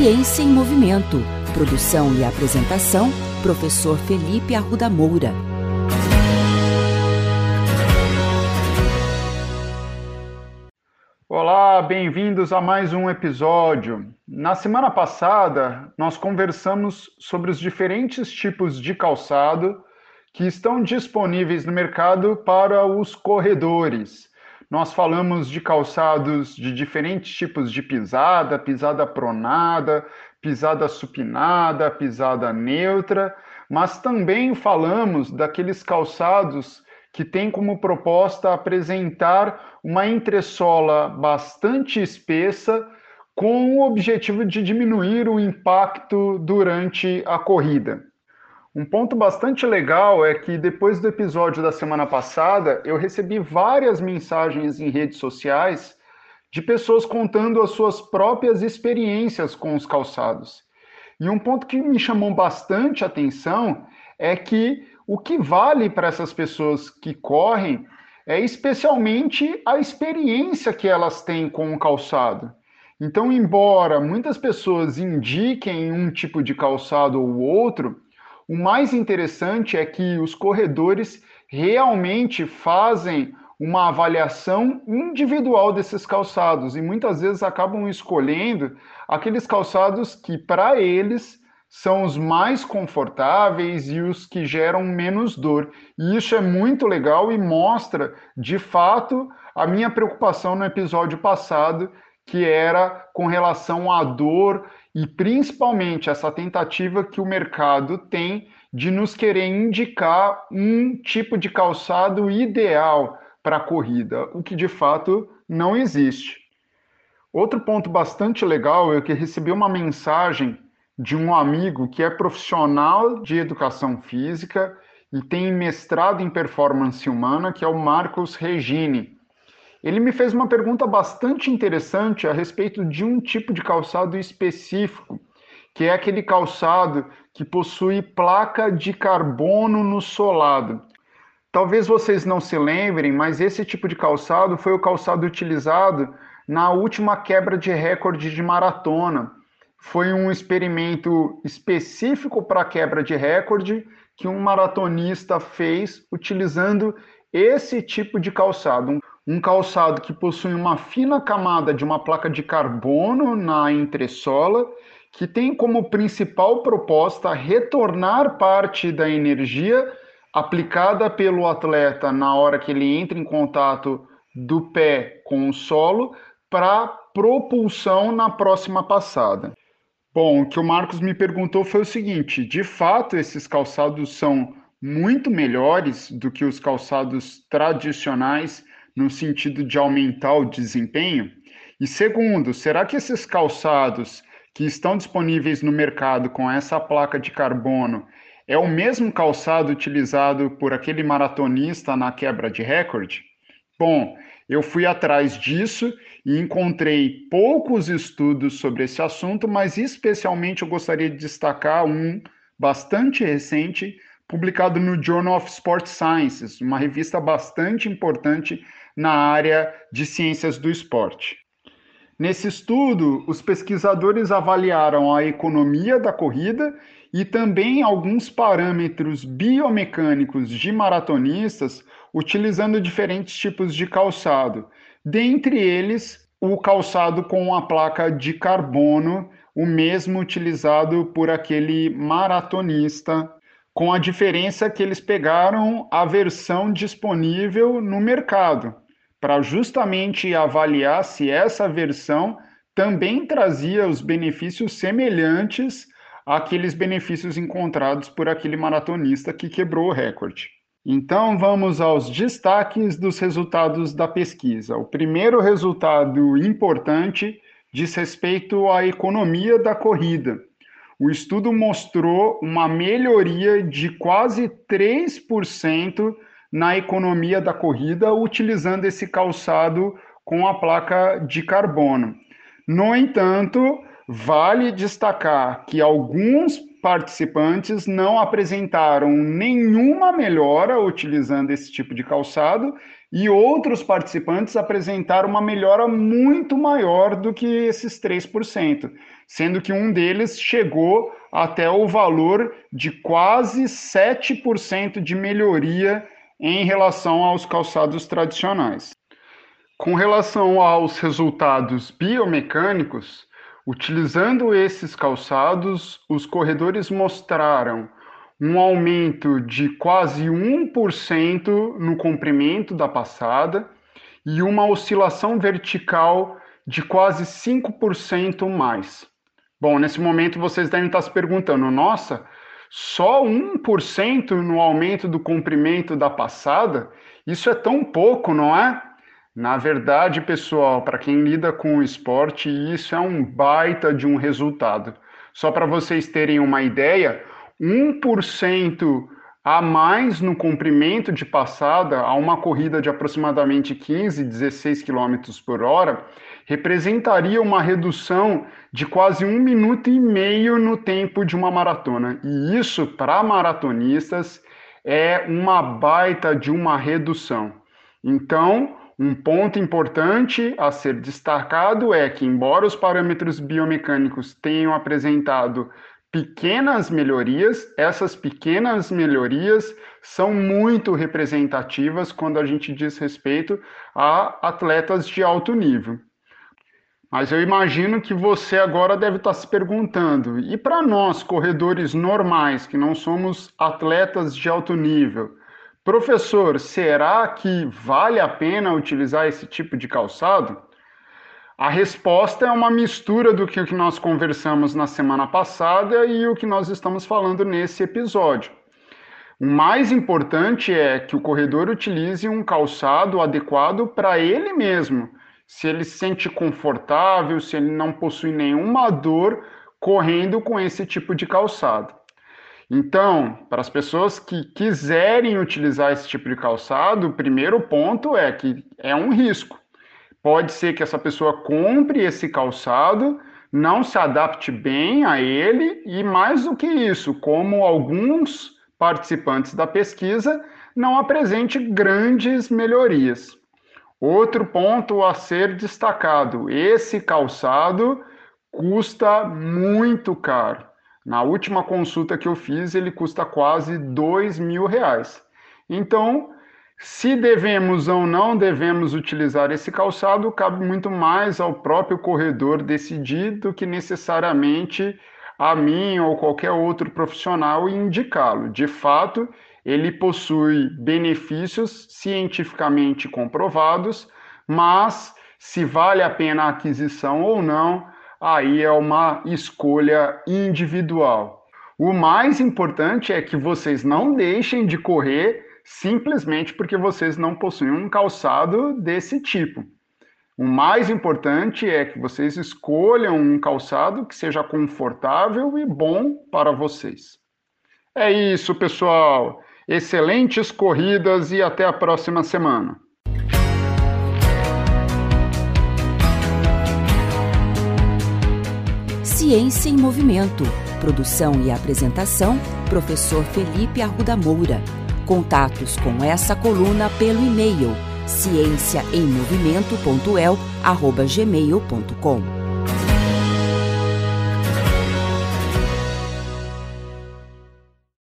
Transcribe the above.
Ciência em Movimento. Produção e apresentação, professor Felipe Arruda Moura. Olá, bem-vindos a mais um episódio. Na semana passada, nós conversamos sobre os diferentes tipos de calçado que estão disponíveis no mercado para os corredores. Nós falamos de calçados de diferentes tipos de pisada, pisada pronada, pisada supinada, pisada neutra, mas também falamos daqueles calçados que têm como proposta apresentar uma entressola bastante espessa com o objetivo de diminuir o impacto durante a corrida. Um ponto bastante legal é que depois do episódio da semana passada, eu recebi várias mensagens em redes sociais de pessoas contando as suas próprias experiências com os calçados. E um ponto que me chamou bastante atenção é que o que vale para essas pessoas que correm é especialmente a experiência que elas têm com o calçado. Então, embora muitas pessoas indiquem um tipo de calçado ou outro, o mais interessante é que os corredores realmente fazem uma avaliação individual desses calçados e muitas vezes acabam escolhendo aqueles calçados que, para eles, são os mais confortáveis e os que geram menos dor. E isso é muito legal e mostra, de fato, a minha preocupação no episódio passado, que era com relação à dor e principalmente essa tentativa que o mercado tem de nos querer indicar um tipo de calçado ideal para a corrida, o que de fato não existe. Outro ponto bastante legal é que recebi uma mensagem de um amigo que é profissional de educação física e tem mestrado em performance humana, que é o Marcos Regini. Ele me fez uma pergunta bastante interessante a respeito de um tipo de calçado específico, que é aquele calçado que possui placa de carbono no solado. Talvez vocês não se lembrem, mas esse tipo de calçado foi o calçado utilizado na última quebra de recorde de maratona. Foi um experimento específico para quebra de recorde que um maratonista fez utilizando esse tipo de calçado um calçado que possui uma fina camada de uma placa de carbono na entressola, que tem como principal proposta retornar parte da energia aplicada pelo atleta na hora que ele entra em contato do pé com o solo para propulsão na próxima passada. Bom, o que o Marcos me perguntou foi o seguinte: de fato, esses calçados são muito melhores do que os calçados tradicionais no sentido de aumentar o desempenho? E segundo, será que esses calçados que estão disponíveis no mercado com essa placa de carbono é o mesmo calçado utilizado por aquele maratonista na quebra de recorde? Bom, eu fui atrás disso e encontrei poucos estudos sobre esse assunto, mas especialmente eu gostaria de destacar um bastante recente, publicado no Journal of Sport Sciences, uma revista bastante importante na área de ciências do esporte. Nesse estudo, os pesquisadores avaliaram a economia da corrida e também alguns parâmetros biomecânicos de maratonistas utilizando diferentes tipos de calçado, dentre eles o calçado com a placa de carbono, o mesmo utilizado por aquele maratonista, com a diferença que eles pegaram a versão disponível no mercado para justamente avaliar se essa versão também trazia os benefícios semelhantes àqueles benefícios encontrados por aquele maratonista que quebrou o recorde. Então vamos aos destaques dos resultados da pesquisa. O primeiro resultado importante diz respeito à economia da corrida. O estudo mostrou uma melhoria de quase 3% na economia da corrida utilizando esse calçado com a placa de carbono. No entanto, vale destacar que alguns participantes não apresentaram nenhuma melhora utilizando esse tipo de calçado e outros participantes apresentaram uma melhora muito maior do que esses 3%, sendo que um deles chegou até o valor de quase 7% de melhoria em relação aos calçados tradicionais. Com relação aos resultados biomecânicos, utilizando esses calçados, os corredores mostraram um aumento de quase 1% no comprimento da passada e uma oscilação vertical de quase 5% mais. Bom, nesse momento vocês devem estar se perguntando: nossa, só 1% no aumento do comprimento da passada? Isso é tão pouco, não é? Na verdade, pessoal, para quem lida com o esporte, isso é um baita de um resultado. Só para vocês terem uma ideia, 1% a mais no comprimento de passada a uma corrida de aproximadamente 15, 16 km por hora representaria uma redução de quase um minuto e meio no tempo de uma maratona. E isso, para maratonistas, é uma baita de uma redução. Então, um ponto importante a ser destacado é que, embora os parâmetros biomecânicos tenham apresentado pequenas melhorias, essas pequenas melhorias são muito representativas quando a gente diz respeito a atletas de alto nível. Mas eu imagino que você agora deve estar se perguntando: e para nós, corredores normais, que não somos atletas de alto nível, professor, será que vale a pena utilizar esse tipo de calçado? A resposta é uma mistura do que nós conversamos na semana passada e o que nós estamos falando nesse episódio. O mais importante é que o corredor utilize um calçado adequado para ele mesmo. Se ele se sente confortável, se ele não possui nenhuma dor correndo com esse tipo de calçado. Então, para as pessoas que quiserem utilizar esse tipo de calçado, o primeiro ponto é que é um risco. Pode ser que essa pessoa compre esse calçado, não se adapte bem a ele e, mais do que isso, como alguns participantes da pesquisa, não apresente grandes melhorias. Outro ponto a ser destacado: esse calçado custa muito caro. Na última consulta que eu fiz, ele custa quase dois mil reais. Então, se devemos ou não devemos utilizar esse calçado, cabe muito mais ao próprio corredor decidir do que necessariamente a mim ou qualquer outro profissional indicá-lo. De fato, ele possui benefícios cientificamente comprovados, mas se vale a pena a aquisição ou não, aí é uma escolha individual. O mais importante é que vocês não deixem de correr simplesmente porque vocês não possuem um calçado desse tipo. O mais importante é que vocês escolham um calçado que seja confortável e bom para vocês. É isso, pessoal. Excelentes corridas e até a próxima semana. Ciência em Movimento. Produção e apresentação: Professor Felipe Arruda Moura. Contatos com essa coluna pelo e-mail ciênciaemmovimento.el@gmail.com.